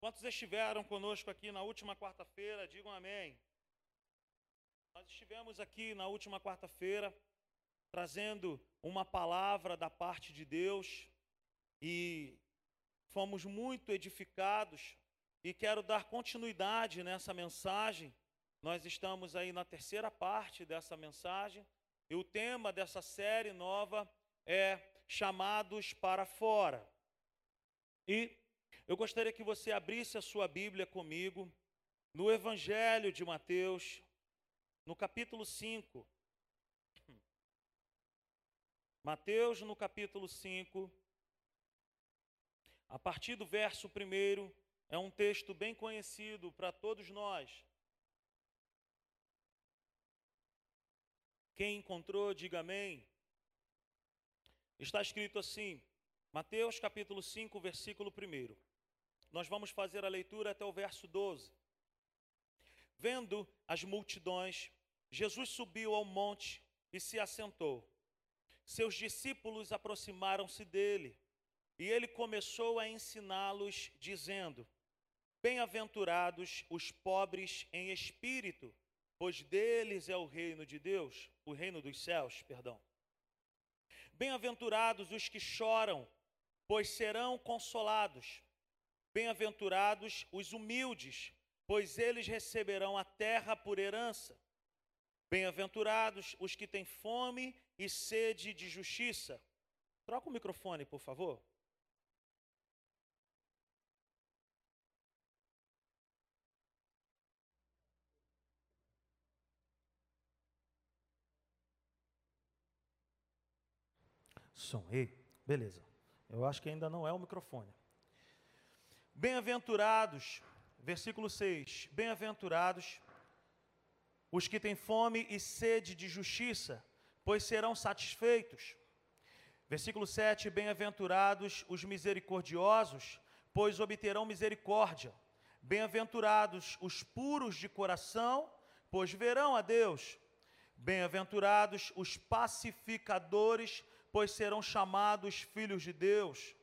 Quantos estiveram conosco aqui na última quarta-feira? Digam amém. Nós estivemos aqui na última quarta-feira trazendo uma palavra da parte de Deus e fomos muito edificados e quero dar continuidade nessa mensagem. Nós estamos aí na terceira parte dessa mensagem e o tema dessa série nova é Chamados para Fora. E eu gostaria que você abrisse a sua Bíblia comigo no Evangelho de Mateus, no capítulo 5. Mateus, no capítulo 5, a partir do verso 1, é um texto bem conhecido para todos nós. Quem encontrou, diga amém. Está escrito assim, Mateus capítulo 5, versículo 1. Nós vamos fazer a leitura até o verso 12. Vendo as multidões, Jesus subiu ao monte e se assentou. Seus discípulos aproximaram-se dele e ele começou a ensiná-los, dizendo: Bem-aventurados os pobres em espírito, pois deles é o reino de Deus, o reino dos céus, perdão. Bem-aventurados os que choram, pois serão consolados. Bem-aventurados os humildes, pois eles receberão a terra por herança. Bem-aventurados os que têm fome e sede de justiça. Troca o microfone, por favor. Som. Ei, beleza. Eu acho que ainda não é o microfone. Bem-aventurados, versículo 6. Bem-aventurados os que têm fome e sede de justiça, pois serão satisfeitos. Versículo 7: Bem-aventurados os misericordiosos, pois obterão misericórdia. Bem-aventurados os puros de coração, pois verão a Deus. Bem-aventurados os pacificadores, pois serão chamados filhos de Deus.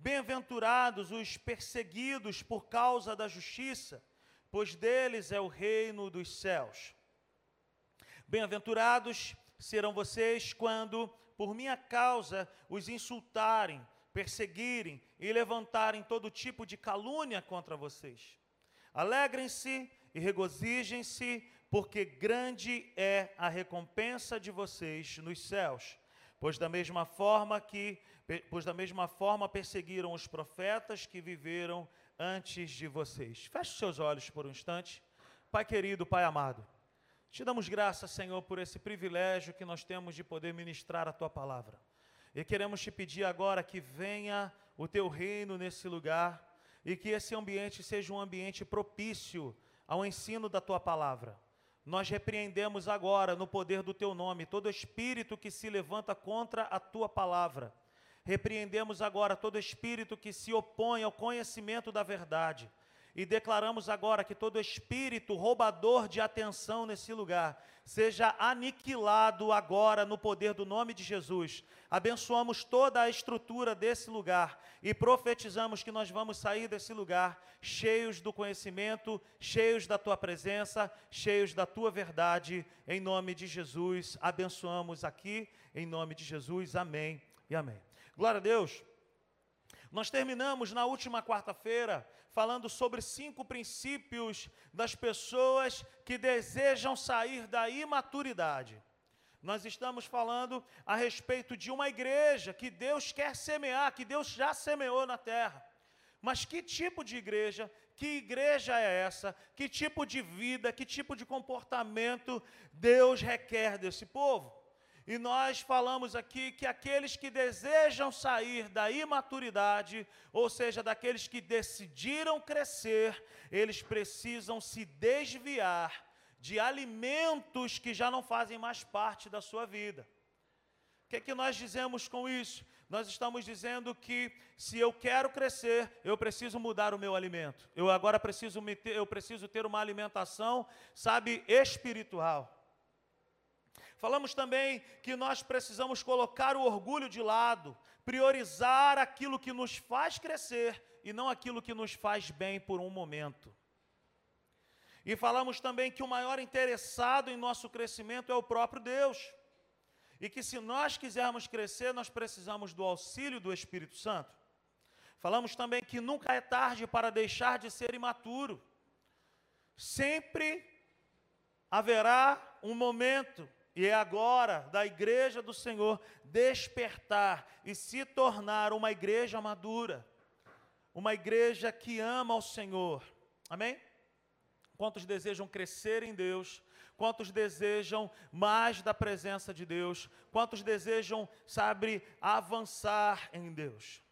Bem-aventurados os perseguidos por causa da justiça, pois deles é o reino dos céus. Bem-aventurados serão vocês quando, por minha causa, os insultarem, perseguirem e levantarem todo tipo de calúnia contra vocês. Alegrem-se e regozijem-se, porque grande é a recompensa de vocês nos céus Pois da mesma forma que pois da mesma forma perseguiram os profetas que viveram antes de vocês. Feche seus olhos por um instante. Pai querido, Pai amado, te damos graças, Senhor, por esse privilégio que nós temos de poder ministrar a tua palavra. E queremos te pedir agora que venha o teu reino nesse lugar e que esse ambiente seja um ambiente propício ao ensino da tua palavra. Nós repreendemos agora, no poder do teu nome, todo espírito que se levanta contra a tua palavra. Repreendemos agora todo espírito que se opõe ao conhecimento da verdade. E declaramos agora que todo espírito roubador de atenção nesse lugar seja aniquilado agora no poder do nome de Jesus. Abençoamos toda a estrutura desse lugar e profetizamos que nós vamos sair desse lugar cheios do conhecimento, cheios da tua presença, cheios da tua verdade. Em nome de Jesus, abençoamos aqui, em nome de Jesus. Amém e amém. Glória a Deus. Nós terminamos na última quarta-feira falando sobre cinco princípios das pessoas que desejam sair da imaturidade. Nós estamos falando a respeito de uma igreja que Deus quer semear, que Deus já semeou na terra. Mas que tipo de igreja, que igreja é essa? Que tipo de vida, que tipo de comportamento Deus requer desse povo? E nós falamos aqui que aqueles que desejam sair da imaturidade, ou seja, daqueles que decidiram crescer, eles precisam se desviar de alimentos que já não fazem mais parte da sua vida. O que, é que nós dizemos com isso? Nós estamos dizendo que se eu quero crescer, eu preciso mudar o meu alimento. Eu agora preciso, ter, eu preciso ter uma alimentação, sabe, espiritual. Falamos também que nós precisamos colocar o orgulho de lado, priorizar aquilo que nos faz crescer e não aquilo que nos faz bem por um momento. E falamos também que o maior interessado em nosso crescimento é o próprio Deus. E que se nós quisermos crescer, nós precisamos do auxílio do Espírito Santo. Falamos também que nunca é tarde para deixar de ser imaturo. Sempre haverá um momento, e é agora, da igreja do Senhor despertar e se tornar uma igreja madura, uma igreja que ama ao Senhor. Amém? Quantos desejam crescer em Deus? Quantos desejam mais da presença de Deus? Quantos desejam, sabe, avançar em Deus?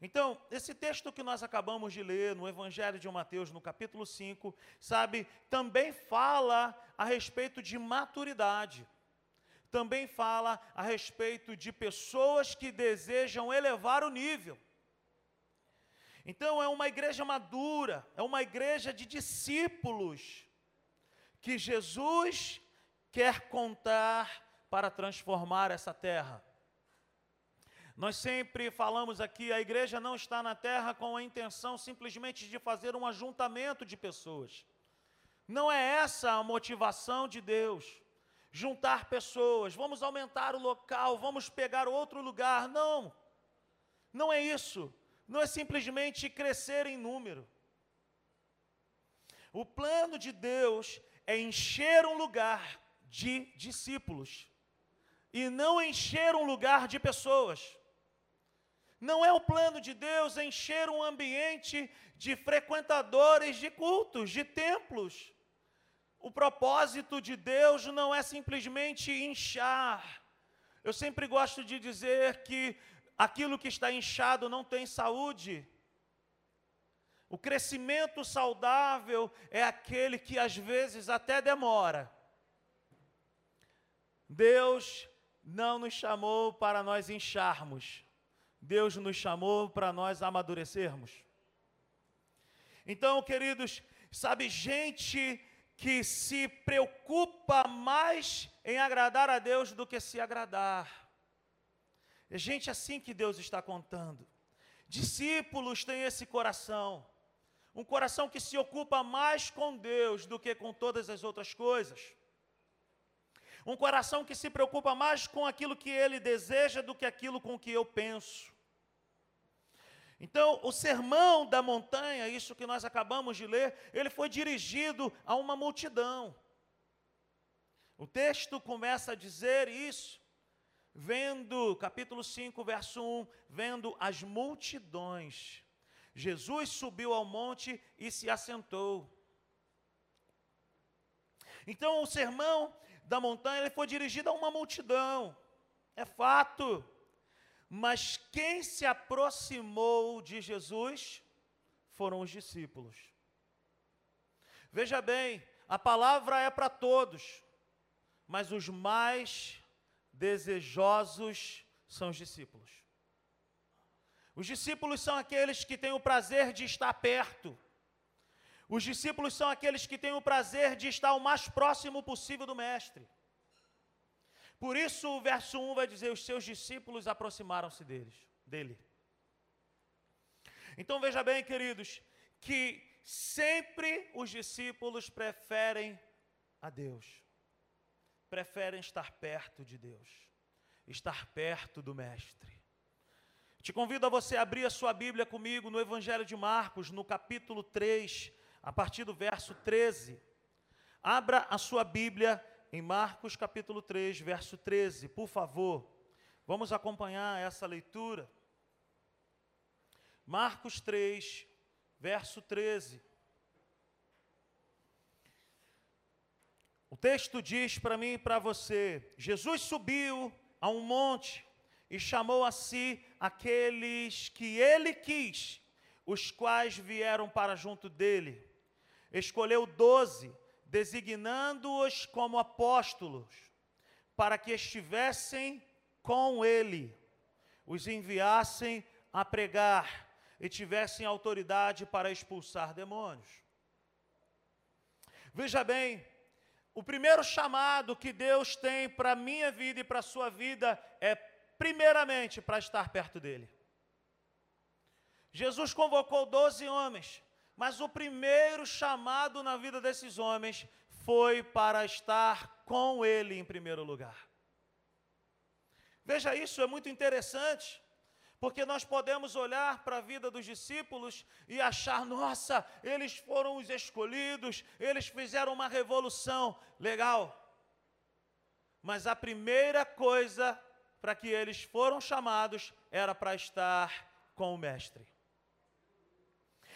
Então, esse texto que nós acabamos de ler no Evangelho de Mateus, no capítulo 5, sabe, também fala a respeito de maturidade. Também fala a respeito de pessoas que desejam elevar o nível. Então, é uma igreja madura, é uma igreja de discípulos que Jesus quer contar para transformar essa terra. Nós sempre falamos aqui, a igreja não está na terra com a intenção simplesmente de fazer um ajuntamento de pessoas. Não é essa a motivação de Deus. Juntar pessoas, vamos aumentar o local, vamos pegar outro lugar. Não, não é isso. Não é simplesmente crescer em número. O plano de Deus é encher um lugar de discípulos e não encher um lugar de pessoas. Não é o plano de Deus encher um ambiente de frequentadores de cultos, de templos. O propósito de Deus não é simplesmente inchar. Eu sempre gosto de dizer que aquilo que está inchado não tem saúde. O crescimento saudável é aquele que às vezes até demora. Deus não nos chamou para nós incharmos. Deus nos chamou para nós amadurecermos. Então, queridos, sabe, gente que se preocupa mais em agradar a Deus do que se agradar. É gente assim que Deus está contando. Discípulos têm esse coração, um coração que se ocupa mais com Deus do que com todas as outras coisas. Um coração que se preocupa mais com aquilo que ele deseja do que aquilo com que eu penso. Então, o sermão da montanha, isso que nós acabamos de ler, ele foi dirigido a uma multidão. O texto começa a dizer isso, vendo, capítulo 5, verso 1, vendo as multidões. Jesus subiu ao monte e se assentou. Então, o sermão da montanha ele foi dirigido a uma multidão. É fato. Mas quem se aproximou de Jesus foram os discípulos. Veja bem, a palavra é para todos, mas os mais desejosos são os discípulos. Os discípulos são aqueles que têm o prazer de estar perto. Os discípulos são aqueles que têm o prazer de estar o mais próximo possível do Mestre. Por isso o verso 1 vai dizer: os seus discípulos aproximaram-se deles, dele. Então veja bem, queridos, que sempre os discípulos preferem a Deus. Preferem estar perto de Deus, estar perto do mestre. Te convido a você abrir a sua Bíblia comigo no Evangelho de Marcos, no capítulo 3, a partir do verso 13. Abra a sua Bíblia em Marcos capítulo 3, verso 13, por favor. Vamos acompanhar essa leitura. Marcos 3, verso 13. O texto diz para mim e para você: Jesus subiu a um monte e chamou a si aqueles que ele quis, os quais vieram para junto dele. Escolheu doze designando-os como apóstolos, para que estivessem com ele, os enviassem a pregar e tivessem autoridade para expulsar demônios. Veja bem, o primeiro chamado que Deus tem para a minha vida e para a sua vida é primeiramente para estar perto dele. Jesus convocou doze homens, mas o primeiro chamado na vida desses homens foi para estar com ele em primeiro lugar. Veja isso, é muito interessante, porque nós podemos olhar para a vida dos discípulos e achar, nossa, eles foram os escolhidos, eles fizeram uma revolução. Legal. Mas a primeira coisa para que eles foram chamados era para estar com o Mestre.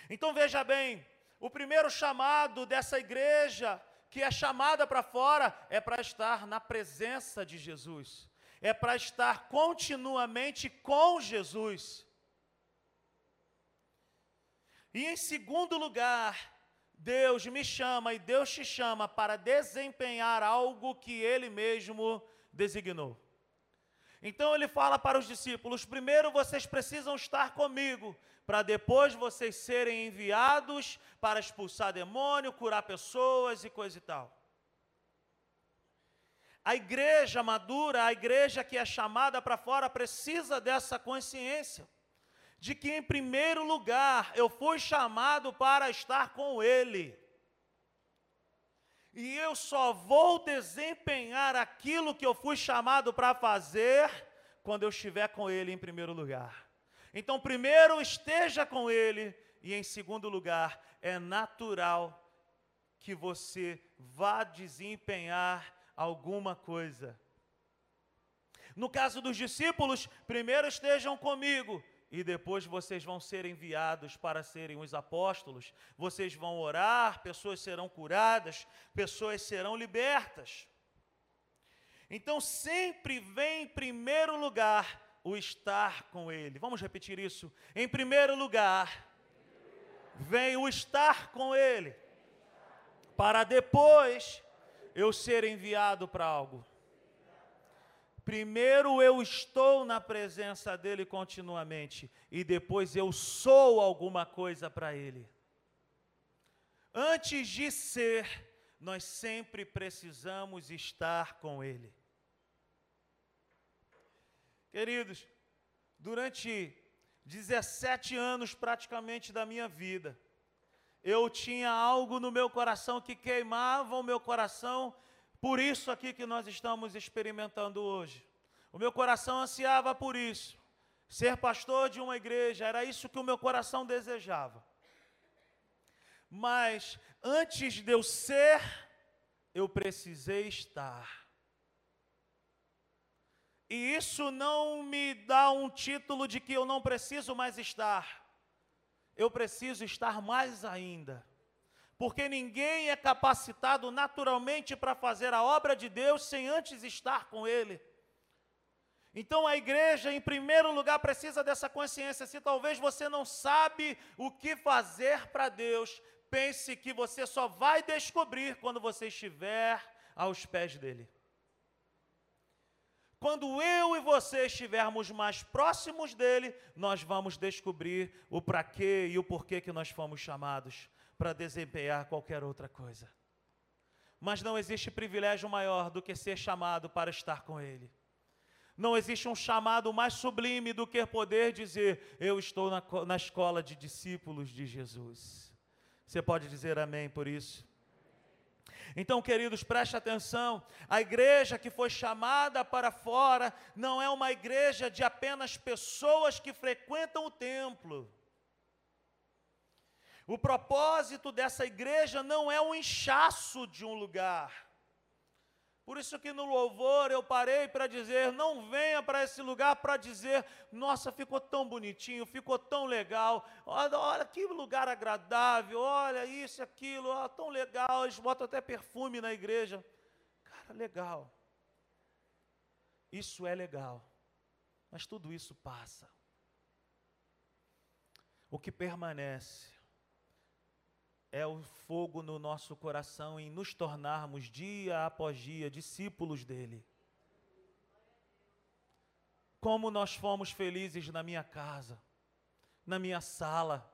Então veja bem, o primeiro chamado dessa igreja, que é chamada para fora, é para estar na presença de Jesus, é para estar continuamente com Jesus. E em segundo lugar, Deus me chama e Deus te chama para desempenhar algo que Ele mesmo designou. Então ele fala para os discípulos: primeiro vocês precisam estar comigo, para depois vocês serem enviados para expulsar demônio, curar pessoas e coisa e tal. A igreja madura, a igreja que é chamada para fora, precisa dessa consciência de que, em primeiro lugar, eu fui chamado para estar com Ele. E eu só vou desempenhar aquilo que eu fui chamado para fazer quando eu estiver com Ele em primeiro lugar. Então, primeiro esteja com Ele, e em segundo lugar, é natural que você vá desempenhar alguma coisa. No caso dos discípulos, primeiro estejam comigo, e depois vocês vão ser enviados para serem os apóstolos. Vocês vão orar, pessoas serão curadas, pessoas serão libertas. Então sempre vem em primeiro lugar o estar com Ele. Vamos repetir isso? Em primeiro lugar, vem o estar com Ele, para depois eu ser enviado para algo. Primeiro eu estou na presença dele continuamente e depois eu sou alguma coisa para ele. Antes de ser, nós sempre precisamos estar com ele. Queridos, durante 17 anos praticamente da minha vida, eu tinha algo no meu coração que queimava o meu coração por isso aqui que nós estamos experimentando hoje. O meu coração ansiava por isso. Ser pastor de uma igreja, era isso que o meu coração desejava. Mas antes de eu ser, eu precisei estar. E isso não me dá um título de que eu não preciso mais estar. Eu preciso estar mais ainda porque ninguém é capacitado naturalmente para fazer a obra de Deus sem antes estar com Ele. Então a igreja, em primeiro lugar, precisa dessa consciência. Se talvez você não sabe o que fazer para Deus, pense que você só vai descobrir quando você estiver aos pés dele. Quando eu e você estivermos mais próximos dele, nós vamos descobrir o para quê e o porquê que nós fomos chamados para desempenhar qualquer outra coisa. Mas não existe privilégio maior do que ser chamado para estar com Ele. Não existe um chamado mais sublime do que poder dizer: Eu estou na, na escola de discípulos de Jesus. Você pode dizer amém por isso? Então, queridos, preste atenção: a igreja que foi chamada para fora não é uma igreja de apenas pessoas que frequentam o templo. O propósito dessa igreja não é um inchaço de um lugar. Por isso que no louvor eu parei para dizer, não venha para esse lugar para dizer, nossa, ficou tão bonitinho, ficou tão legal, olha, olha que lugar agradável, olha isso, aquilo, olha, tão legal, eles botam até perfume na igreja. Cara, legal. Isso é legal. Mas tudo isso passa. O que permanece é o fogo no nosso coração em nos tornarmos dia após dia discípulos dele. Como nós fomos felizes na minha casa, na minha sala,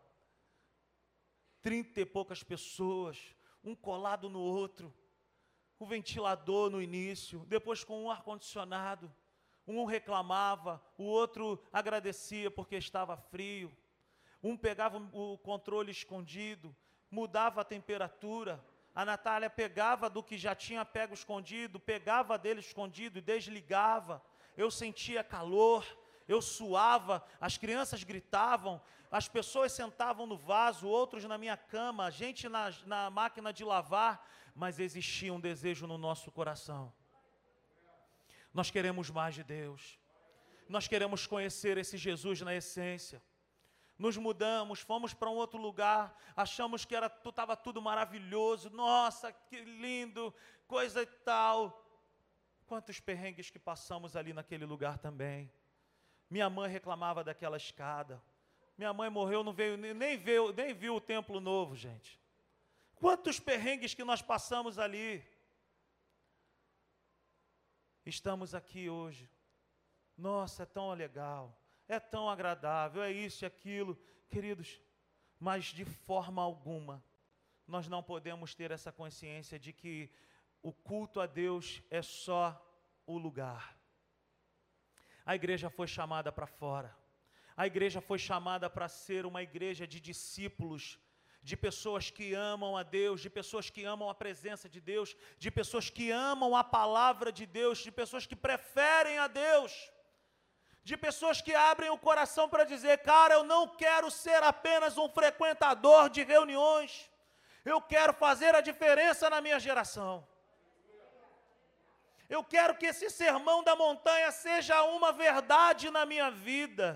trinta e poucas pessoas, um colado no outro, o ventilador no início, depois com um ar-condicionado, um reclamava, o outro agradecia porque estava frio, um pegava o controle escondido, mudava a temperatura, a Natália pegava do que já tinha pego escondido, pegava dele escondido e desligava. Eu sentia calor, eu suava, as crianças gritavam, as pessoas sentavam no vaso, outros na minha cama, a gente na, na máquina de lavar, mas existia um desejo no nosso coração. Nós queremos mais de Deus, nós queremos conhecer esse Jesus na essência nos mudamos, fomos para um outro lugar, achamos que era estava tudo maravilhoso, nossa, que lindo, coisa e tal. Quantos perrengues que passamos ali naquele lugar também. Minha mãe reclamava daquela escada. Minha mãe morreu, não veio, nem viu, nem viu o templo novo, gente. Quantos perrengues que nós passamos ali. Estamos aqui hoje. Nossa, é tão legal é tão agradável, é isso e aquilo. Queridos, mas de forma alguma nós não podemos ter essa consciência de que o culto a Deus é só o lugar. A igreja foi chamada para fora. A igreja foi chamada para ser uma igreja de discípulos, de pessoas que amam a Deus, de pessoas que amam a presença de Deus, de pessoas que amam a palavra de Deus, de pessoas que preferem a Deus de pessoas que abrem o coração para dizer: cara, eu não quero ser apenas um frequentador de reuniões, eu quero fazer a diferença na minha geração. Eu quero que esse sermão da montanha seja uma verdade na minha vida.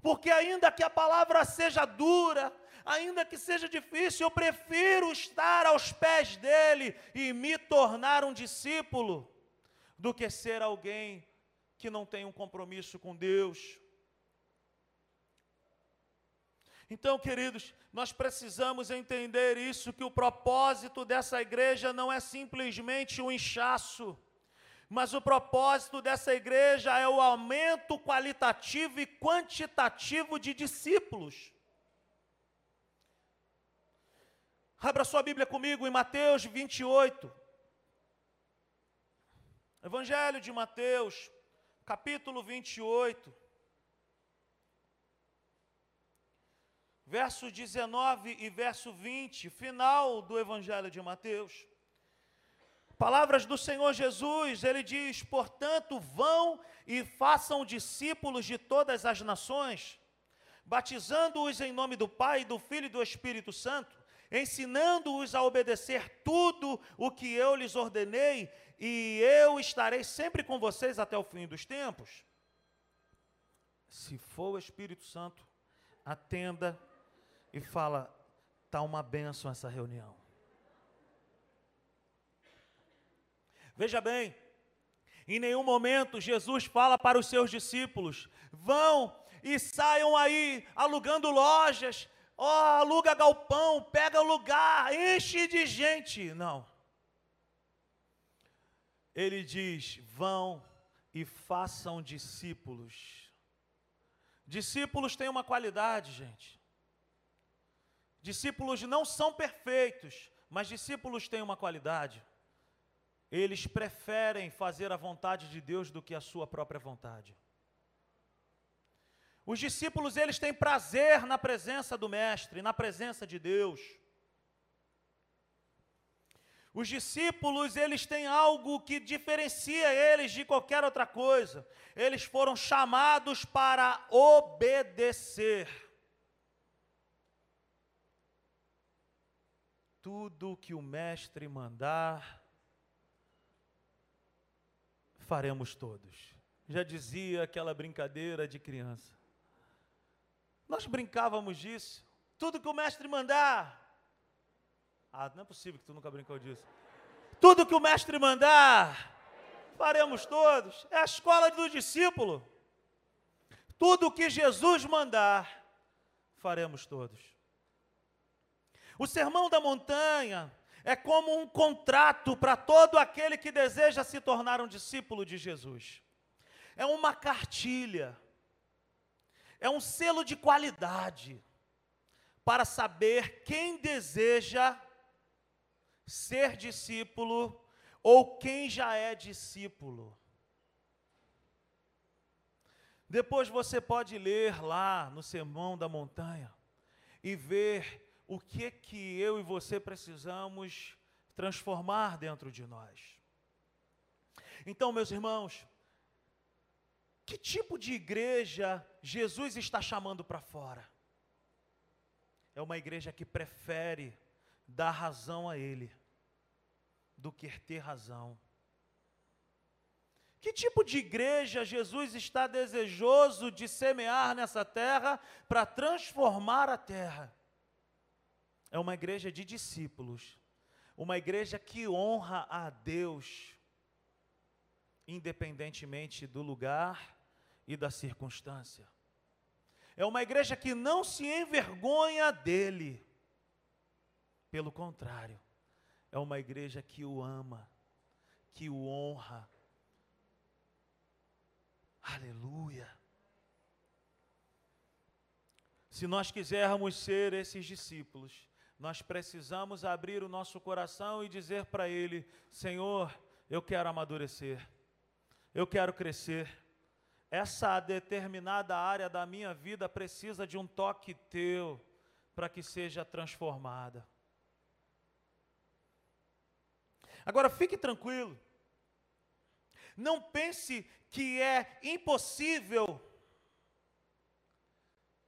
Porque, ainda que a palavra seja dura, ainda que seja difícil, eu prefiro estar aos pés dele e me tornar um discípulo, do que ser alguém que não tem um compromisso com Deus. Então, queridos, nós precisamos entender isso: que o propósito dessa igreja não é simplesmente um inchaço, mas o propósito dessa igreja é o aumento qualitativo e quantitativo de discípulos. Abra sua Bíblia comigo em Mateus 28. Evangelho de Mateus, capítulo 28, verso 19 e verso 20, final do Evangelho de Mateus. Palavras do Senhor Jesus, ele diz: Portanto, vão e façam discípulos de todas as nações, batizando-os em nome do Pai, do Filho e do Espírito Santo, ensinando-os a obedecer tudo o que eu lhes ordenei, e eu estarei sempre com vocês até o fim dos tempos. Se for o Espírito Santo, atenda e fala: está uma bênção essa reunião. Veja bem, em nenhum momento Jesus fala para os seus discípulos: vão e saiam aí alugando lojas, ó, aluga galpão, pega lugar, enche de gente. Não ele diz: vão e façam discípulos. Discípulos têm uma qualidade, gente. Discípulos não são perfeitos, mas discípulos têm uma qualidade. Eles preferem fazer a vontade de Deus do que a sua própria vontade. Os discípulos, eles têm prazer na presença do Mestre, na presença de Deus. Os discípulos, eles têm algo que diferencia eles de qualquer outra coisa. Eles foram chamados para obedecer. Tudo que o mestre mandar, faremos todos. Já dizia aquela brincadeira de criança. Nós brincávamos disso. Tudo que o mestre mandar, ah, não é possível que tu nunca brincou disso. Tudo que o mestre mandar, faremos todos. É a escola do discípulo. Tudo que Jesus mandar, faremos todos. O sermão da montanha é como um contrato para todo aquele que deseja se tornar um discípulo de Jesus. É uma cartilha, é um selo de qualidade para saber quem deseja ser discípulo ou quem já é discípulo. Depois você pode ler lá no Sermão da Montanha e ver o que que eu e você precisamos transformar dentro de nós. Então, meus irmãos, que tipo de igreja Jesus está chamando para fora? É uma igreja que prefere dar razão a Ele do que ter razão. Que tipo de igreja Jesus está desejoso de semear nessa terra para transformar a terra? É uma igreja de discípulos, uma igreja que honra a Deus, independentemente do lugar e da circunstância. É uma igreja que não se envergonha dele. Pelo contrário, é uma igreja que o ama, que o honra, Aleluia. Se nós quisermos ser esses discípulos, nós precisamos abrir o nosso coração e dizer para Ele: Senhor, eu quero amadurecer, eu quero crescer. Essa determinada área da minha vida precisa de um toque teu para que seja transformada. Agora fique tranquilo, não pense que é impossível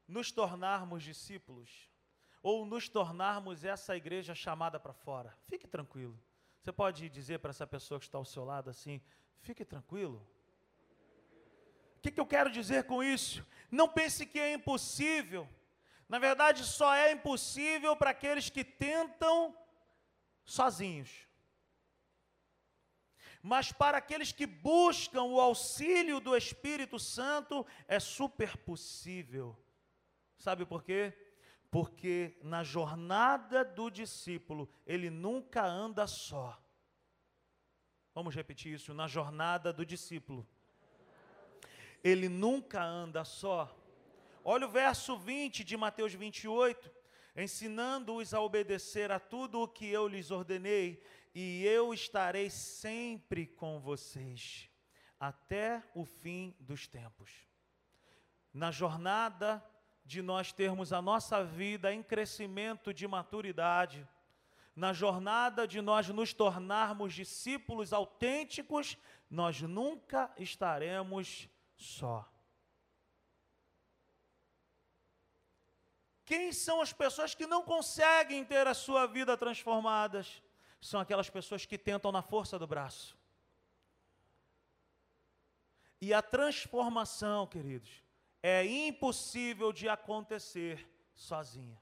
nos tornarmos discípulos ou nos tornarmos essa igreja chamada para fora. Fique tranquilo. Você pode dizer para essa pessoa que está ao seu lado assim: fique tranquilo. O que, que eu quero dizer com isso? Não pense que é impossível. Na verdade, só é impossível para aqueles que tentam sozinhos mas para aqueles que buscam o auxílio do Espírito Santo é super possível. Sabe por quê? Porque na jornada do discípulo, ele nunca anda só. Vamos repetir isso, na jornada do discípulo. Ele nunca anda só. Olha o verso 20 de Mateus 28, ensinando-os a obedecer a tudo o que eu lhes ordenei, e eu estarei sempre com vocês até o fim dos tempos. Na jornada de nós termos a nossa vida em crescimento de maturidade, na jornada de nós nos tornarmos discípulos autênticos, nós nunca estaremos só. Quem são as pessoas que não conseguem ter a sua vida transformadas? São aquelas pessoas que tentam na força do braço. E a transformação, queridos, é impossível de acontecer sozinha.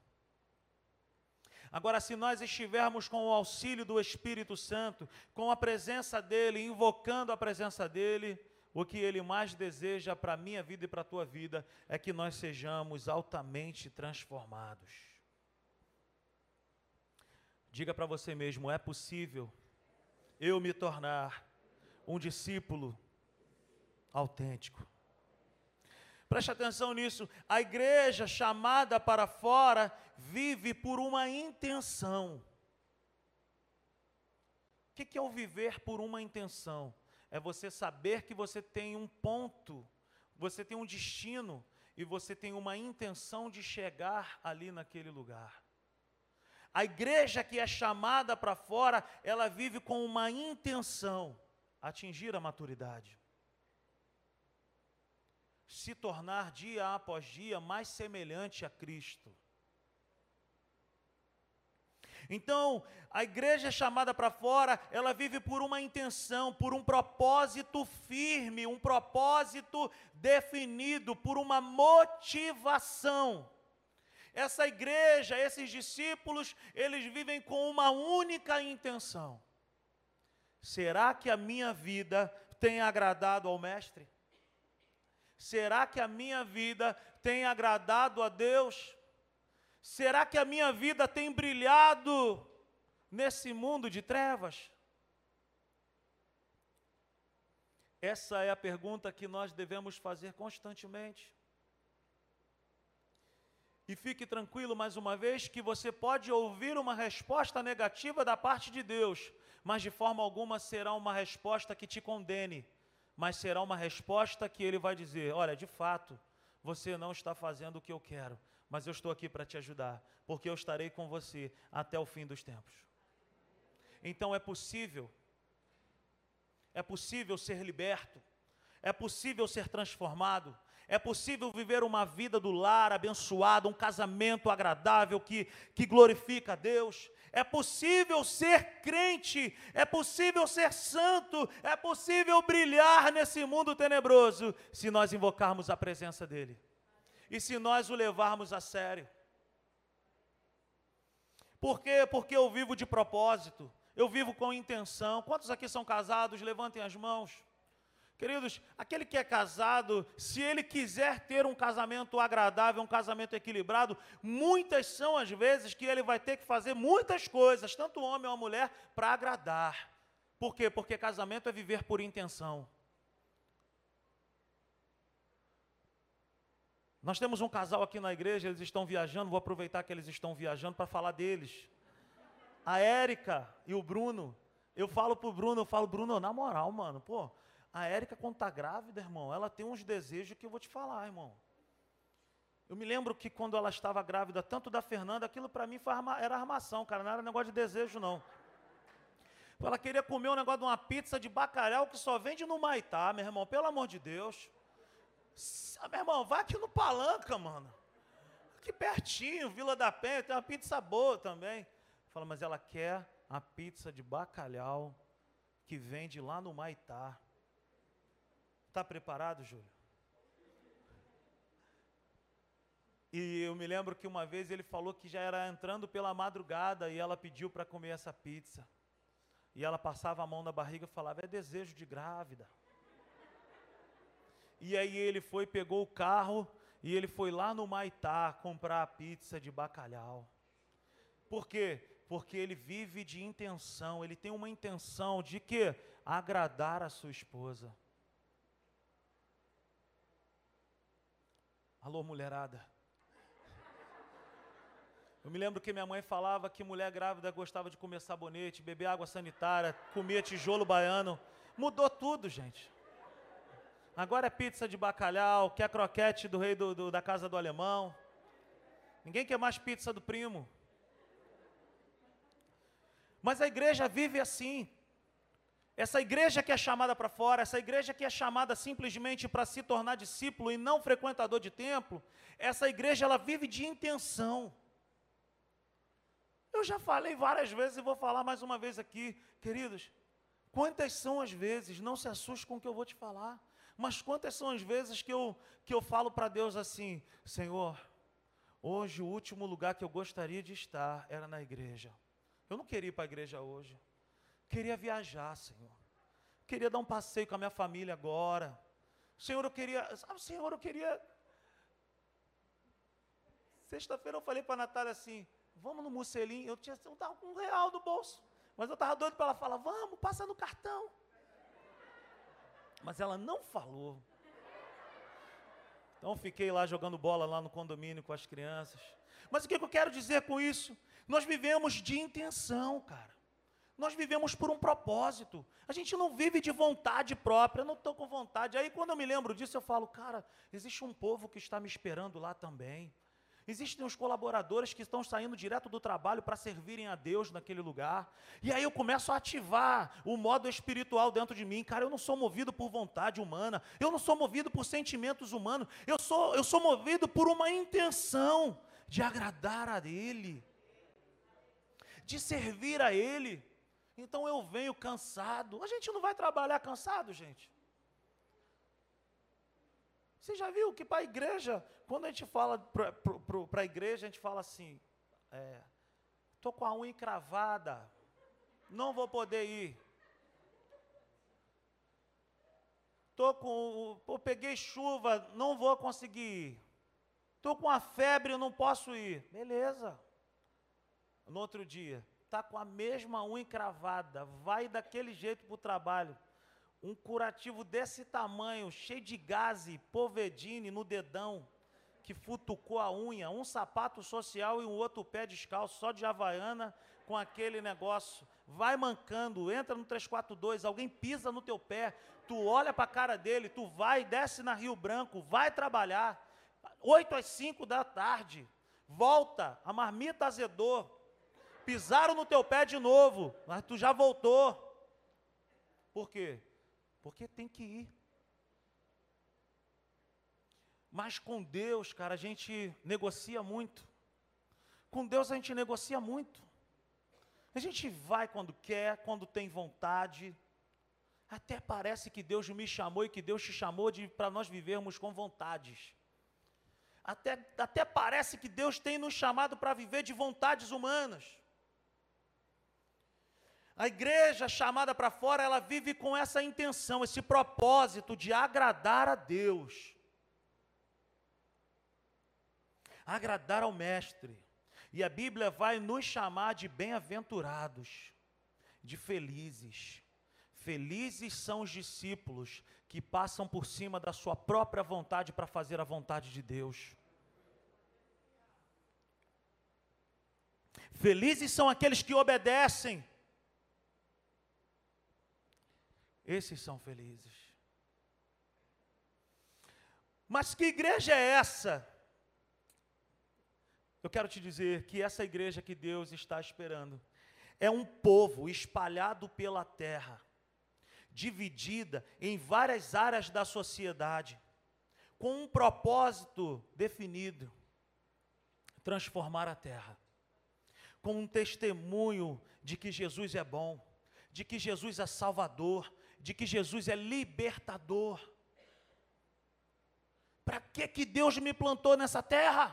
Agora, se nós estivermos com o auxílio do Espírito Santo, com a presença dEle, invocando a presença dEle, o que Ele mais deseja para a minha vida e para a tua vida é que nós sejamos altamente transformados. Diga para você mesmo: é possível eu me tornar um discípulo autêntico. Preste atenção nisso. A igreja chamada para fora vive por uma intenção. O que é o viver por uma intenção? É você saber que você tem um ponto, você tem um destino e você tem uma intenção de chegar ali naquele lugar. A igreja que é chamada para fora, ela vive com uma intenção: atingir a maturidade. Se tornar dia após dia mais semelhante a Cristo. Então, a igreja chamada para fora, ela vive por uma intenção, por um propósito firme, um propósito definido, por uma motivação. Essa igreja, esses discípulos, eles vivem com uma única intenção: será que a minha vida tem agradado ao Mestre? Será que a minha vida tem agradado a Deus? Será que a minha vida tem brilhado nesse mundo de trevas? Essa é a pergunta que nós devemos fazer constantemente. E fique tranquilo mais uma vez que você pode ouvir uma resposta negativa da parte de Deus, mas de forma alguma será uma resposta que te condene, mas será uma resposta que ele vai dizer: Olha, de fato, você não está fazendo o que eu quero, mas eu estou aqui para te ajudar, porque eu estarei com você até o fim dos tempos. Então é possível, é possível ser liberto, é possível ser transformado, é possível viver uma vida do lar abençoada, um casamento agradável que, que glorifica a Deus. É possível ser crente, é possível ser santo, é possível brilhar nesse mundo tenebroso se nós invocarmos a presença dEle e se nós o levarmos a sério. Por quê? Porque eu vivo de propósito, eu vivo com intenção. Quantos aqui são casados? Levantem as mãos. Queridos, aquele que é casado, se ele quiser ter um casamento agradável, um casamento equilibrado, muitas são as vezes que ele vai ter que fazer muitas coisas, tanto homem ou mulher, para agradar. Por quê? Porque casamento é viver por intenção. Nós temos um casal aqui na igreja, eles estão viajando, vou aproveitar que eles estão viajando para falar deles. A Érica e o Bruno. Eu falo pro Bruno, eu falo, Bruno, na moral, mano, pô, a Érica, quando está grávida, irmão, ela tem uns desejos que eu vou te falar, irmão. Eu me lembro que quando ela estava grávida, tanto da Fernanda, aquilo para mim arma, era armação, cara, não era negócio de desejo, não. Ela queria comer um negócio de uma pizza de bacalhau que só vende no Maitá, meu irmão, pelo amor de Deus. Meu irmão, vai aqui no Palanca, mano. Aqui pertinho, Vila da Penha, tem uma pizza boa também. Fala, mas ela quer a pizza de bacalhau que vende lá no Maitá. Está preparado, Júlio? E eu me lembro que uma vez ele falou que já era entrando pela madrugada e ela pediu para comer essa pizza. E ela passava a mão na barriga e falava: É desejo de grávida. E aí ele foi, pegou o carro e ele foi lá no Maitá comprar a pizza de bacalhau. Por quê? Porque ele vive de intenção, ele tem uma intenção de que agradar a sua esposa. Alô, mulherada. Eu me lembro que minha mãe falava que mulher grávida gostava de comer sabonete, beber água sanitária, comia tijolo baiano. Mudou tudo, gente. Agora é pizza de bacalhau, quer croquete do rei do, do, da casa do alemão. Ninguém quer mais pizza do primo. Mas a igreja vive assim. Essa igreja que é chamada para fora, essa igreja que é chamada simplesmente para se tornar discípulo e não frequentador de templo, essa igreja ela vive de intenção. Eu já falei várias vezes e vou falar mais uma vez aqui, queridos. Quantas são as vezes, não se assuste com o que eu vou te falar. Mas quantas são as vezes que eu, que eu falo para Deus assim: Senhor, hoje o último lugar que eu gostaria de estar era na igreja. Eu não queria ir para a igreja hoje. Queria viajar, Senhor. Queria dar um passeio com a minha família agora. Senhor, eu queria. Sabe, Senhor, eu queria. Sexta-feira eu falei para a Natália assim: vamos no Musselim. Eu tinha eu estava com um real no bolso. Mas eu estava doido para ela falar: vamos, passa no cartão mas ela não falou. Então fiquei lá jogando bola lá no condomínio com as crianças. Mas o que eu quero dizer com isso? Nós vivemos de intenção, cara. Nós vivemos por um propósito. A gente não vive de vontade própria. Eu não estou com vontade. Aí quando eu me lembro disso, eu falo, cara, existe um povo que está me esperando lá também. Existem os colaboradores que estão saindo direto do trabalho para servirem a Deus naquele lugar. E aí eu começo a ativar o modo espiritual dentro de mim. Cara, eu não sou movido por vontade humana. Eu não sou movido por sentimentos humanos. Eu sou, eu sou movido por uma intenção de agradar a Ele, de servir a Ele. Então eu venho cansado. A gente não vai trabalhar cansado, gente. Você já viu que para a igreja, quando a gente fala para a igreja, a gente fala assim: estou é, com a unha encravada, não vou poder ir. Tô com, eu peguei chuva, não vou conseguir ir. Estou com a febre, não posso ir. Beleza. No outro dia, está com a mesma unha encravada, vai daquele jeito para o trabalho um curativo desse tamanho, cheio de gase, povedine no dedão, que futucou a unha, um sapato social e um outro pé descalço, só de havaiana, com aquele negócio. Vai mancando, entra no 342, alguém pisa no teu pé, tu olha para a cara dele, tu vai, desce na Rio Branco, vai trabalhar. 8 às 5 da tarde, volta, a marmita azedou, pisaram no teu pé de novo, mas tu já voltou. Por quê? Porque tem que ir. Mas com Deus, cara, a gente negocia muito. Com Deus a gente negocia muito. A gente vai quando quer, quando tem vontade. Até parece que Deus me chamou e que Deus te chamou para nós vivermos com vontades. Até, até parece que Deus tem nos chamado para viver de vontades humanas. A igreja chamada para fora, ela vive com essa intenção, esse propósito de agradar a Deus. agradar ao Mestre. E a Bíblia vai nos chamar de bem-aventurados, de felizes. Felizes são os discípulos que passam por cima da sua própria vontade para fazer a vontade de Deus. Felizes são aqueles que obedecem. Esses são felizes. Mas que igreja é essa? Eu quero te dizer que essa igreja que Deus está esperando é um povo espalhado pela terra, dividida em várias áreas da sociedade, com um propósito definido: transformar a terra, com um testemunho de que Jesus é bom, de que Jesus é salvador, de que Jesus é libertador. Para que que Deus me plantou nessa terra?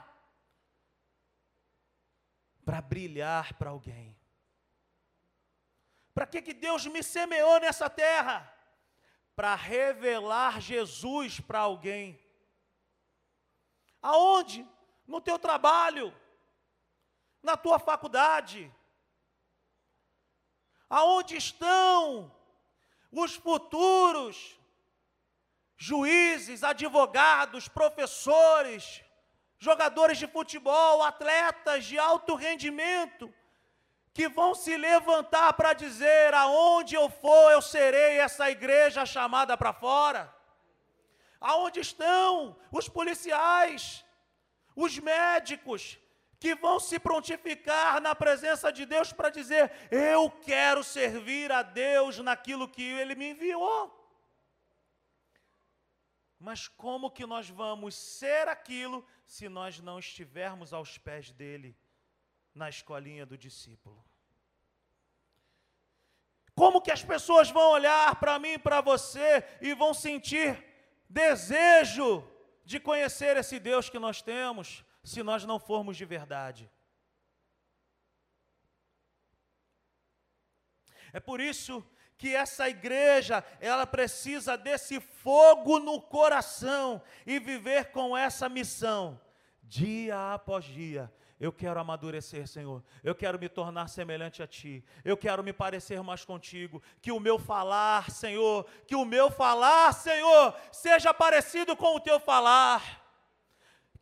para brilhar para alguém. Para que, que Deus me semeou nessa terra? Para revelar Jesus para alguém. Aonde? No teu trabalho, na tua faculdade. Aonde estão os futuros juízes, advogados, professores, jogadores de futebol, atletas de alto rendimento, que vão se levantar para dizer: aonde eu for, eu serei essa igreja chamada para fora. Aonde estão os policiais, os médicos, que vão se prontificar na presença de Deus para dizer: eu quero servir a Deus naquilo que Ele me enviou. Mas como que nós vamos ser aquilo se nós não estivermos aos pés dele na escolinha do discípulo? Como que as pessoas vão olhar para mim e para você e vão sentir desejo de conhecer esse Deus que nós temos se nós não formos de verdade? É por isso que essa igreja, ela precisa desse fogo no coração e viver com essa missão, dia após dia. Eu quero amadurecer, Senhor. Eu quero me tornar semelhante a Ti. Eu quero me parecer mais contigo. Que o meu falar, Senhor, que o meu falar, Senhor, seja parecido com o Teu falar.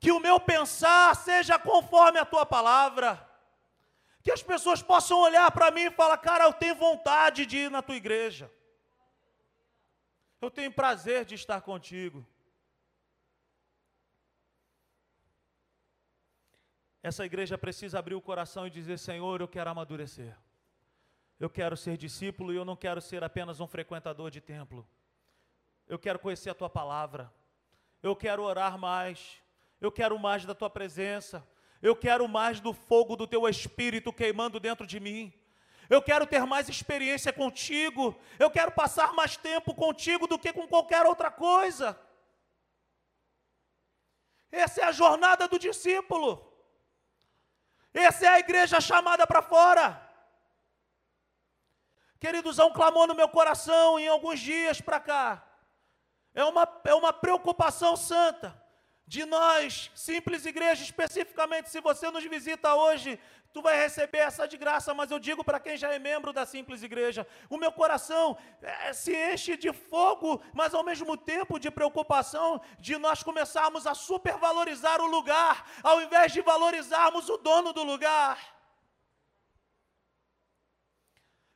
Que o meu pensar seja conforme a Tua palavra que as pessoas possam olhar para mim e falar: cara, eu tenho vontade de ir na tua igreja. Eu tenho prazer de estar contigo. Essa igreja precisa abrir o coração e dizer: Senhor, eu quero amadurecer. Eu quero ser discípulo e eu não quero ser apenas um frequentador de templo. Eu quero conhecer a tua palavra. Eu quero orar mais. Eu quero mais da tua presença. Eu quero mais do fogo do teu espírito queimando dentro de mim. Eu quero ter mais experiência contigo. Eu quero passar mais tempo contigo do que com qualquer outra coisa. Essa é a jornada do discípulo. Essa é a igreja chamada para fora. Queridos, há um clamor no meu coração em alguns dias para cá. É uma, é uma preocupação santa de nós, simples igreja, especificamente, se você nos visita hoje, tu vai receber essa de graça, mas eu digo para quem já é membro da simples igreja, o meu coração é, se enche de fogo, mas ao mesmo tempo de preocupação de nós começarmos a supervalorizar o lugar, ao invés de valorizarmos o dono do lugar.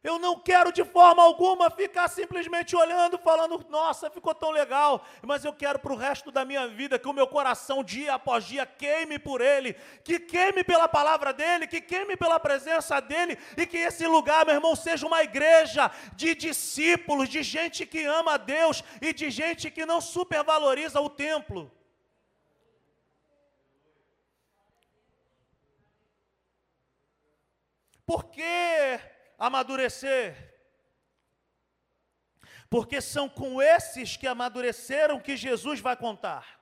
Eu não quero de forma alguma ficar simplesmente olhando, falando, nossa, ficou tão legal, mas eu quero para o resto da minha vida que o meu coração, dia após dia, queime por Ele, que queime pela palavra dEle, que queime pela presença dEle, e que esse lugar, meu irmão, seja uma igreja de discípulos, de gente que ama a Deus e de gente que não supervaloriza o templo. Por quê? Amadurecer. Porque são com esses que amadureceram que Jesus vai contar.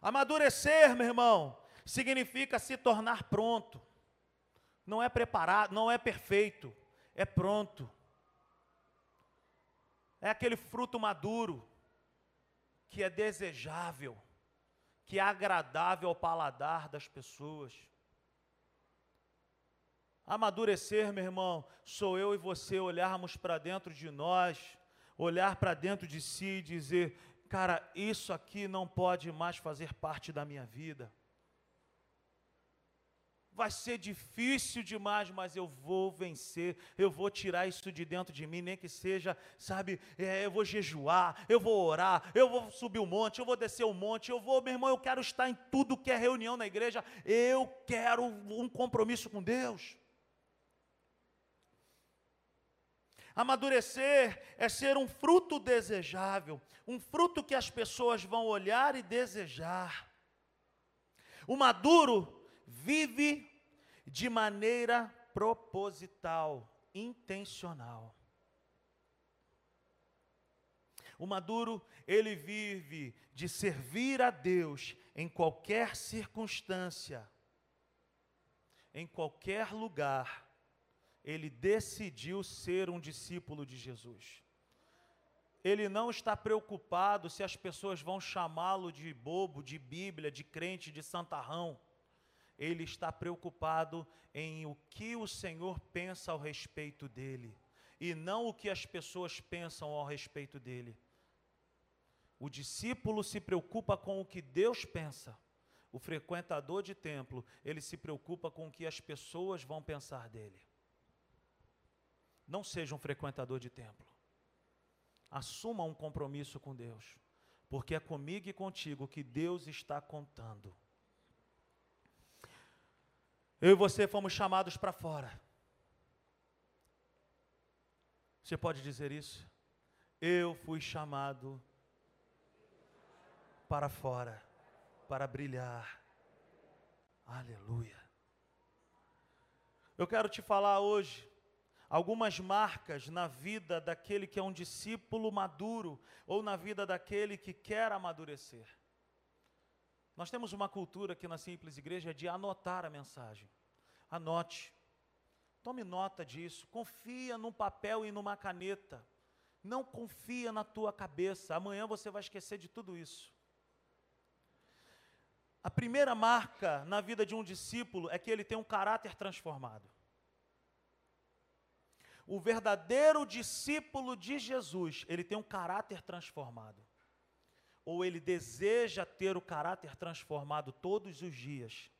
Amadurecer, meu irmão, significa se tornar pronto. Não é preparado, não é perfeito, é pronto. É aquele fruto maduro que é desejável, que é agradável ao paladar das pessoas. Amadurecer, meu irmão, sou eu e você olharmos para dentro de nós, olhar para dentro de si e dizer: cara, isso aqui não pode mais fazer parte da minha vida. Vai ser difícil demais, mas eu vou vencer, eu vou tirar isso de dentro de mim, nem que seja, sabe, é, eu vou jejuar, eu vou orar, eu vou subir o um monte, eu vou descer o um monte, eu vou, meu irmão, eu quero estar em tudo que é reunião na igreja, eu quero um compromisso com Deus. Amadurecer é ser um fruto desejável, um fruto que as pessoas vão olhar e desejar. O maduro vive de maneira proposital, intencional. O maduro, ele vive de servir a Deus em qualquer circunstância, em qualquer lugar ele decidiu ser um discípulo de Jesus. Ele não está preocupado se as pessoas vão chamá-lo de bobo, de Bíblia, de crente, de santarrão. Ele está preocupado em o que o Senhor pensa ao respeito dele e não o que as pessoas pensam ao respeito dele. O discípulo se preocupa com o que Deus pensa. O frequentador de templo, ele se preocupa com o que as pessoas vão pensar dele. Não seja um frequentador de templo. Assuma um compromisso com Deus, porque é comigo e contigo que Deus está contando. Eu e você fomos chamados para fora. Você pode dizer isso? Eu fui chamado para fora, para brilhar. Aleluia. Eu quero te falar hoje algumas marcas na vida daquele que é um discípulo maduro ou na vida daquele que quer amadurecer. Nós temos uma cultura aqui na Simples Igreja de anotar a mensagem. Anote. Tome nota disso. Confia num papel e numa caneta. Não confia na tua cabeça. Amanhã você vai esquecer de tudo isso. A primeira marca na vida de um discípulo é que ele tem um caráter transformado o verdadeiro discípulo de Jesus, ele tem um caráter transformado. Ou ele deseja ter o caráter transformado todos os dias.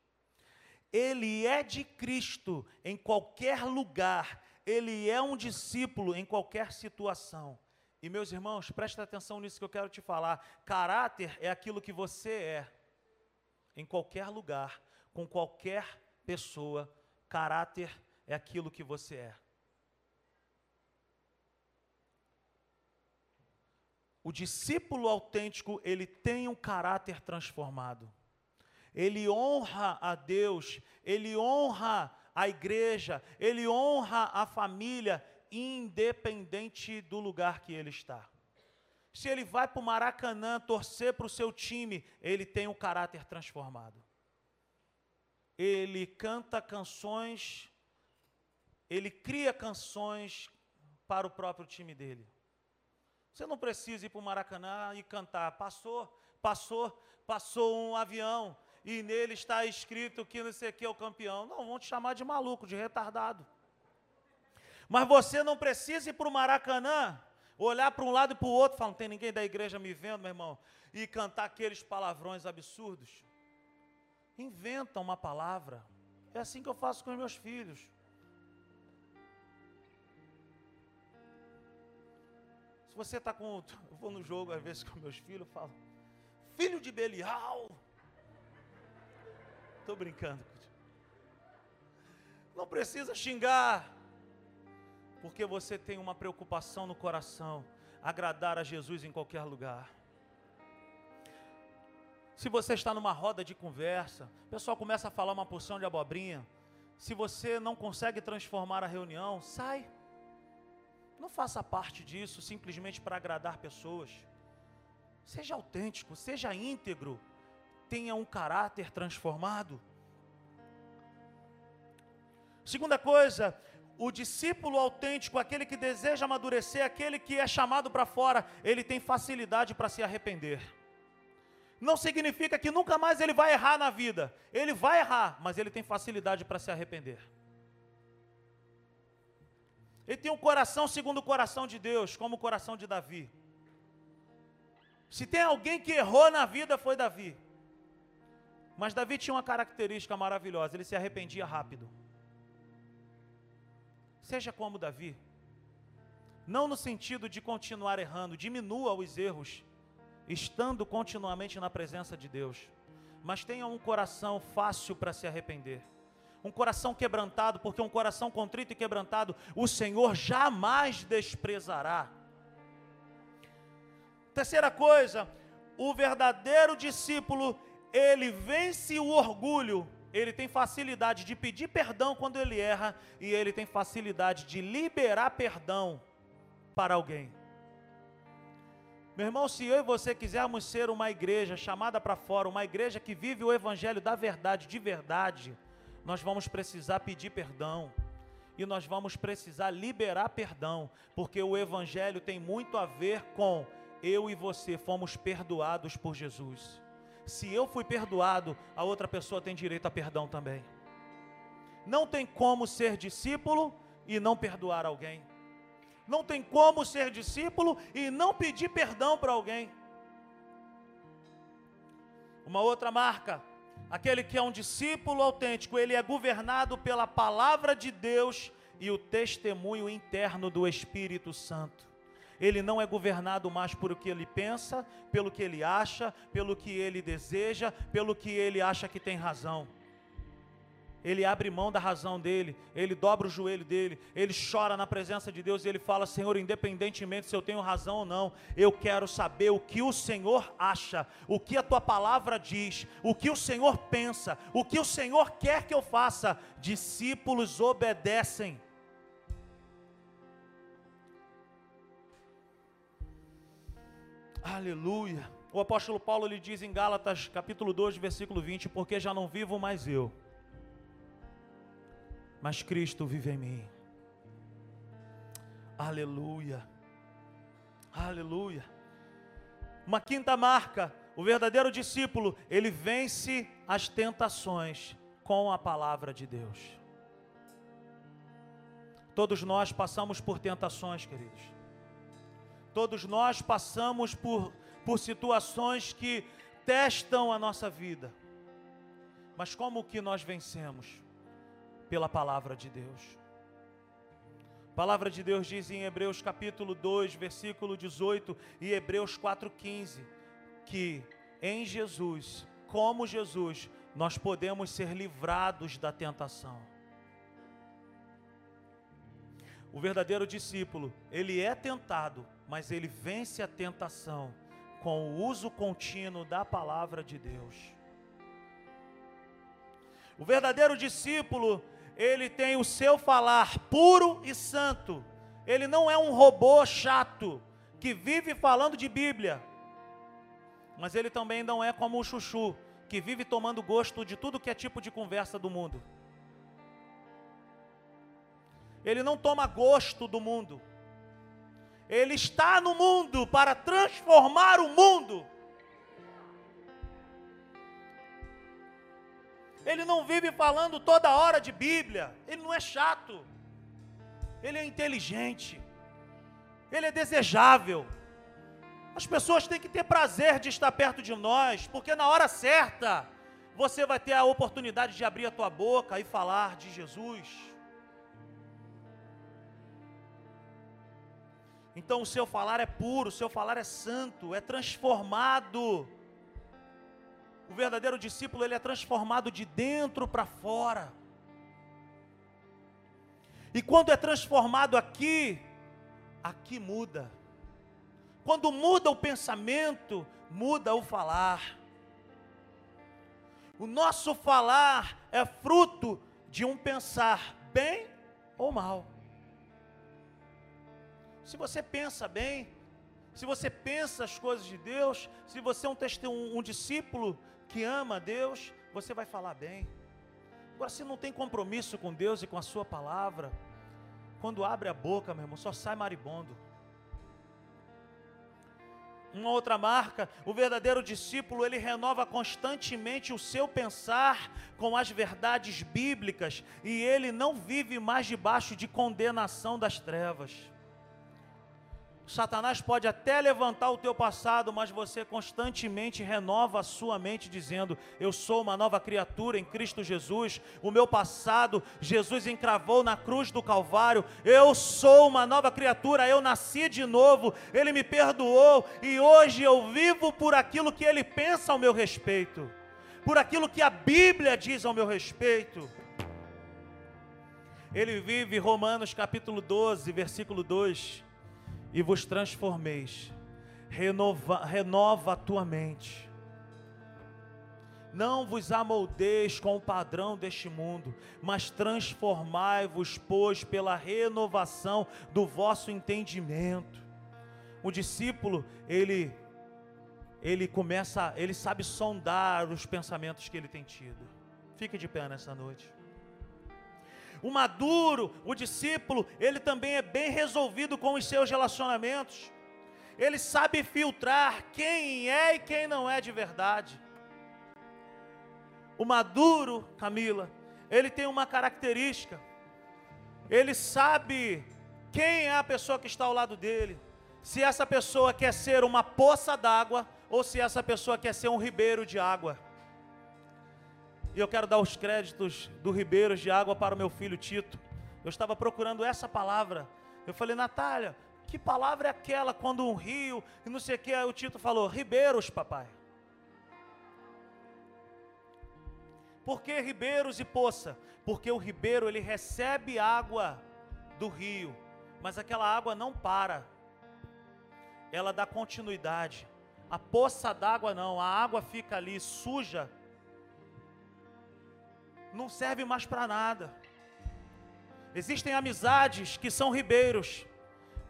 Ele é de Cristo em qualquer lugar, ele é um discípulo em qualquer situação. E meus irmãos, presta atenção nisso que eu quero te falar. Caráter é aquilo que você é em qualquer lugar, com qualquer pessoa. Caráter é aquilo que você é. O discípulo autêntico, ele tem um caráter transformado. Ele honra a Deus, ele honra a igreja, ele honra a família, independente do lugar que ele está. Se ele vai para o Maracanã torcer para o seu time, ele tem um caráter transformado. Ele canta canções, ele cria canções para o próprio time dele. Você não precisa ir para o Maracanã e cantar, pastor, passou, passou um avião e nele está escrito que não sei o que é o campeão. Não, vão te chamar de maluco, de retardado. Mas você não precisa ir para o Maracanã, olhar para um lado e para o outro, falar, não tem ninguém da igreja me vendo, meu irmão, e cantar aqueles palavrões absurdos. Inventa uma palavra. É assim que eu faço com os meus filhos. Você está com. Eu vou no jogo às vezes com meus filhos, eu falo, filho de Belial. Estou brincando. Não precisa xingar, porque você tem uma preocupação no coração, agradar a Jesus em qualquer lugar. Se você está numa roda de conversa, o pessoal começa a falar uma porção de abobrinha. Se você não consegue transformar a reunião, sai. Não faça parte disso simplesmente para agradar pessoas. Seja autêntico, seja íntegro tenha um caráter transformado. Segunda coisa, o discípulo autêntico, aquele que deseja amadurecer, aquele que é chamado para fora, ele tem facilidade para se arrepender. Não significa que nunca mais ele vai errar na vida. Ele vai errar, mas ele tem facilidade para se arrepender. Ele tem um coração segundo o coração de Deus, como o coração de Davi. Se tem alguém que errou na vida, foi Davi. Mas Davi tinha uma característica maravilhosa, ele se arrependia rápido. Seja como Davi. Não no sentido de continuar errando, diminua os erros, estando continuamente na presença de Deus. Mas tenha um coração fácil para se arrepender. Um coração quebrantado, porque um coração contrito e quebrantado, o Senhor jamais desprezará. Terceira coisa, o verdadeiro discípulo, ele vence o orgulho, ele tem facilidade de pedir perdão quando ele erra e ele tem facilidade de liberar perdão para alguém. Meu irmão, se eu e você quisermos ser uma igreja chamada para fora, uma igreja que vive o evangelho da verdade, de verdade, nós vamos precisar pedir perdão e nós vamos precisar liberar perdão, porque o evangelho tem muito a ver com eu e você fomos perdoados por Jesus se eu fui perdoado, a outra pessoa tem direito a perdão também. Não tem como ser discípulo e não perdoar alguém. Não tem como ser discípulo e não pedir perdão para alguém. Uma outra marca, aquele que é um discípulo autêntico, ele é governado pela palavra de Deus e o testemunho interno do Espírito Santo ele não é governado mais por o que ele pensa, pelo que ele acha, pelo que ele deseja, pelo que ele acha que tem razão. Ele abre mão da razão dele, ele dobra o joelho dele, ele chora na presença de Deus e ele fala: Senhor, independentemente se eu tenho razão ou não, eu quero saber o que o Senhor acha, o que a tua palavra diz, o que o Senhor pensa, o que o Senhor quer que eu faça. Discípulos obedecem. Aleluia. O apóstolo Paulo lhe diz em Gálatas, capítulo 2, versículo 20: Porque já não vivo mais eu, mas Cristo vive em mim. Aleluia. Aleluia. Uma quinta marca: o verdadeiro discípulo, ele vence as tentações com a palavra de Deus. Todos nós passamos por tentações, queridos. Todos nós passamos por, por situações que testam a nossa vida. Mas como que nós vencemos? Pela palavra de Deus. A palavra de Deus diz em Hebreus capítulo 2, versículo 18 e Hebreus 4:15 que em Jesus, como Jesus, nós podemos ser livrados da tentação. O verdadeiro discípulo, ele é tentado, mas ele vence a tentação com o uso contínuo da palavra de Deus. O verdadeiro discípulo, ele tem o seu falar puro e santo. Ele não é um robô chato que vive falando de Bíblia. Mas ele também não é como o chuchu, que vive tomando gosto de tudo que é tipo de conversa do mundo. Ele não toma gosto do mundo. Ele está no mundo para transformar o mundo. Ele não vive falando toda hora de Bíblia, ele não é chato, ele é inteligente, ele é desejável. As pessoas têm que ter prazer de estar perto de nós, porque na hora certa você vai ter a oportunidade de abrir a tua boca e falar de Jesus. Então o seu falar é puro, o seu falar é santo, é transformado. O verdadeiro discípulo, ele é transformado de dentro para fora. E quando é transformado aqui, aqui muda. Quando muda o pensamento, muda o falar. O nosso falar é fruto de um pensar bem ou mal. Se você pensa bem, se você pensa as coisas de Deus, se você é um, um, um discípulo que ama a Deus, você vai falar bem. Agora, se não tem compromisso com Deus e com a Sua palavra, quando abre a boca, meu irmão, só sai maribondo. Uma outra marca, o verdadeiro discípulo, ele renova constantemente o seu pensar com as verdades bíblicas e ele não vive mais debaixo de condenação das trevas. Satanás pode até levantar o teu passado, mas você constantemente renova a sua mente dizendo: Eu sou uma nova criatura em Cristo Jesus. O meu passado, Jesus encravou na cruz do Calvário. Eu sou uma nova criatura, eu nasci de novo. Ele me perdoou e hoje eu vivo por aquilo que ele pensa ao meu respeito, por aquilo que a Bíblia diz ao meu respeito. Ele vive Romanos capítulo 12, versículo 2 e vos transformeis. Renova, renova a tua mente. Não vos amoldeis com o padrão deste mundo, mas transformai-vos, pois, pela renovação do vosso entendimento. O discípulo, ele ele começa, ele sabe sondar os pensamentos que ele tem tido. Fique de pé nessa noite. O maduro, o discípulo, ele também é bem resolvido com os seus relacionamentos. Ele sabe filtrar quem é e quem não é de verdade. O maduro, Camila, ele tem uma característica. Ele sabe quem é a pessoa que está ao lado dele. Se essa pessoa quer ser uma poça d'água ou se essa pessoa quer ser um ribeiro de água. E eu quero dar os créditos do Ribeiros de Água para o meu filho Tito. Eu estava procurando essa palavra. Eu falei, Natália, que palavra é aquela quando um rio e não sei o que? Aí o Tito falou, Ribeiros, papai. Por que ribeiros e poça? Porque o ribeiro ele recebe água do rio, mas aquela água não para. Ela dá continuidade. A poça d'água não, a água fica ali suja não serve mais para nada. Existem amizades que são ribeiros.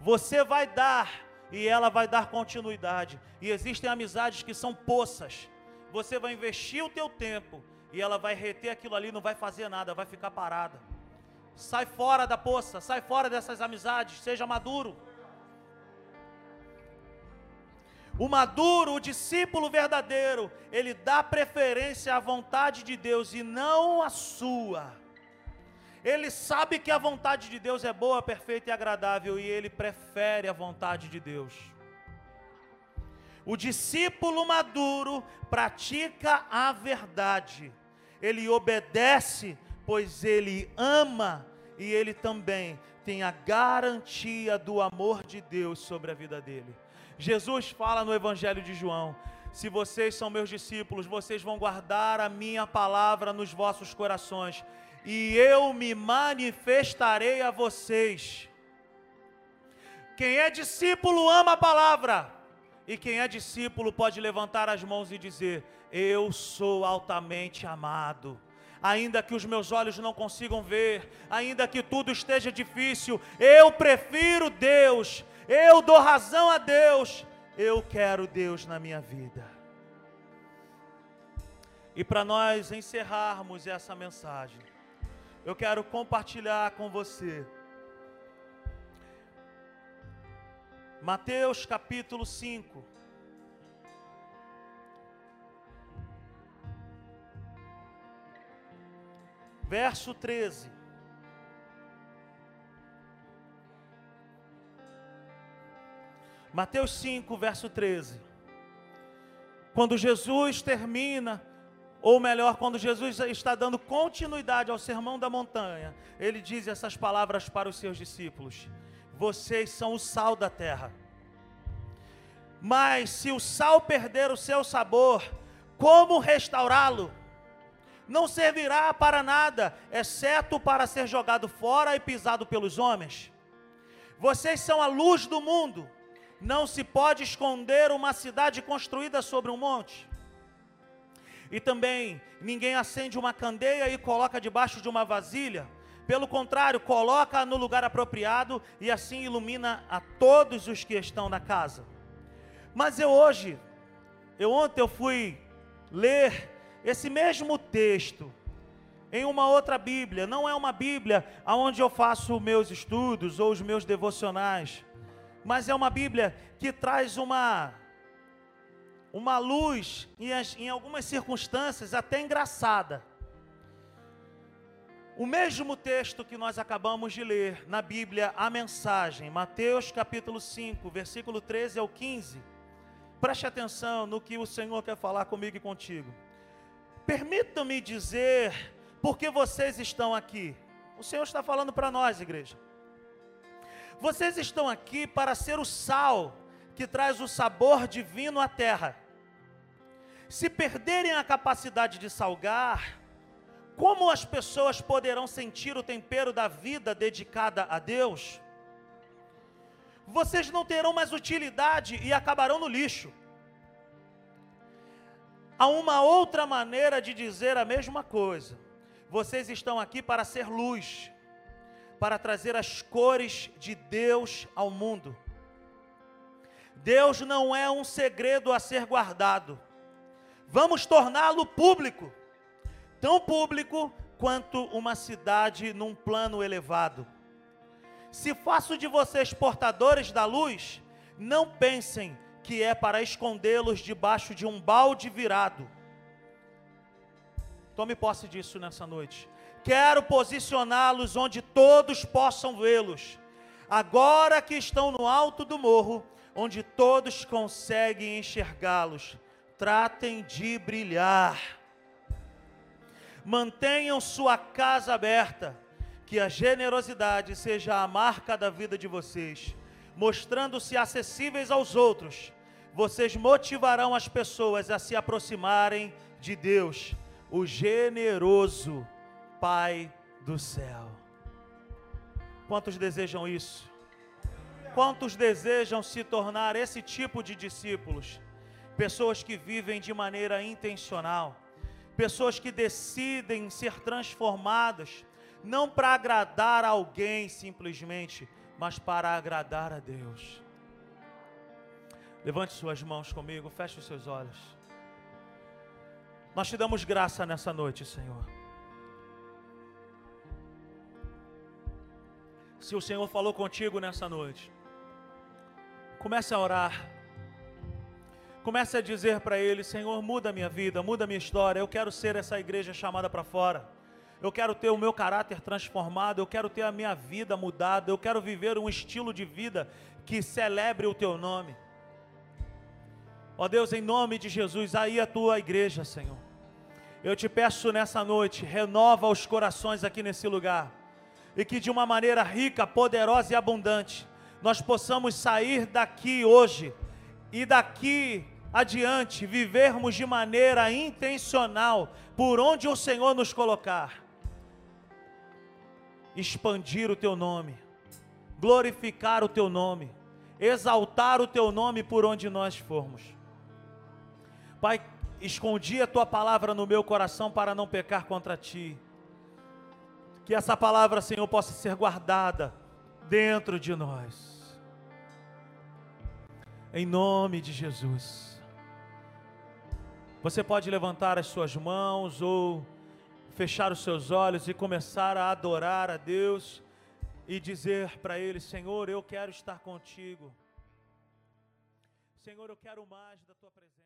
Você vai dar e ela vai dar continuidade. E existem amizades que são poças. Você vai investir o teu tempo e ela vai reter aquilo ali, não vai fazer nada, vai ficar parada. Sai fora da poça, sai fora dessas amizades, seja maduro. O maduro, o discípulo verdadeiro, ele dá preferência à vontade de Deus e não à sua. Ele sabe que a vontade de Deus é boa, perfeita e agradável e ele prefere a vontade de Deus. O discípulo maduro pratica a verdade. Ele obedece, pois ele ama e ele também tem a garantia do amor de Deus sobre a vida dele. Jesus fala no Evangelho de João: Se vocês são meus discípulos, vocês vão guardar a minha palavra nos vossos corações, e eu me manifestarei a vocês. Quem é discípulo ama a palavra, e quem é discípulo pode levantar as mãos e dizer: Eu sou altamente amado ainda que os meus olhos não consigam ver, ainda que tudo esteja difícil, eu prefiro Deus, eu dou razão a Deus, eu quero Deus na minha vida. E para nós encerrarmos essa mensagem, eu quero compartilhar com você Mateus capítulo 5. verso 13. Mateus 5, verso 13. Quando Jesus termina, ou melhor, quando Jesus está dando continuidade ao sermão da montanha, ele diz essas palavras para os seus discípulos: Vocês são o sal da terra. Mas se o sal perder o seu sabor, como restaurá-lo? Não servirá para nada, exceto para ser jogado fora e pisado pelos homens. Vocês são a luz do mundo. Não se pode esconder uma cidade construída sobre um monte. E também, ninguém acende uma candeia e coloca debaixo de uma vasilha. Pelo contrário, coloca no lugar apropriado e assim ilumina a todos os que estão na casa. Mas eu hoje, eu ontem eu fui ler esse mesmo texto em uma outra Bíblia, não é uma Bíblia onde eu faço meus estudos ou os meus devocionais, mas é uma Bíblia que traz uma uma luz em, em algumas circunstâncias até engraçada. O mesmo texto que nós acabamos de ler na Bíblia, a mensagem, Mateus capítulo 5, versículo 13 ao 15 Preste atenção no que o Senhor quer falar comigo e contigo. Permitam-me dizer por que vocês estão aqui. O Senhor está falando para nós, igreja. Vocês estão aqui para ser o sal que traz o sabor divino à terra. Se perderem a capacidade de salgar, como as pessoas poderão sentir o tempero da vida dedicada a Deus? vocês não terão mais utilidade e acabarão no lixo. Há uma outra maneira de dizer a mesma coisa. Vocês estão aqui para ser luz, para trazer as cores de Deus ao mundo. Deus não é um segredo a ser guardado. Vamos torná-lo público, tão público quanto uma cidade num plano elevado. Se faço de vocês portadores da luz, não pensem que é para escondê-los debaixo de um balde virado. Tome posse disso nessa noite. Quero posicioná-los onde todos possam vê-los. Agora que estão no alto do morro, onde todos conseguem enxergá-los, tratem de brilhar. Mantenham sua casa aberta que a generosidade seja a marca da vida de vocês, mostrando-se acessíveis aos outros. Vocês motivarão as pessoas a se aproximarem de Deus, o generoso Pai do céu. Quantos desejam isso? Quantos desejam se tornar esse tipo de discípulos? Pessoas que vivem de maneira intencional, pessoas que decidem ser transformadas não para agradar alguém simplesmente, mas para agradar a Deus. Levante suas mãos comigo, feche os seus olhos. Nós te damos graça nessa noite, Senhor. Se o Senhor falou contigo nessa noite, comece a orar. Comece a dizer para Ele: Senhor, muda minha vida, muda minha história. Eu quero ser essa igreja chamada para fora eu quero ter o meu caráter transformado, eu quero ter a minha vida mudada, eu quero viver um estilo de vida que celebre o teu nome. Ó Deus, em nome de Jesus, aí a tua igreja, Senhor. Eu te peço nessa noite, renova os corações aqui nesse lugar, e que de uma maneira rica, poderosa e abundante, nós possamos sair daqui hoje e daqui adiante vivermos de maneira intencional por onde o Senhor nos colocar expandir o teu nome, glorificar o teu nome, exaltar o teu nome por onde nós formos. Pai, escondi a tua palavra no meu coração para não pecar contra ti. Que essa palavra, Senhor, possa ser guardada dentro de nós. Em nome de Jesus. Você pode levantar as suas mãos ou fechar os seus olhos e começar a adorar a Deus e dizer para Ele: Senhor, eu quero estar contigo. Senhor, eu quero mais da tua presença.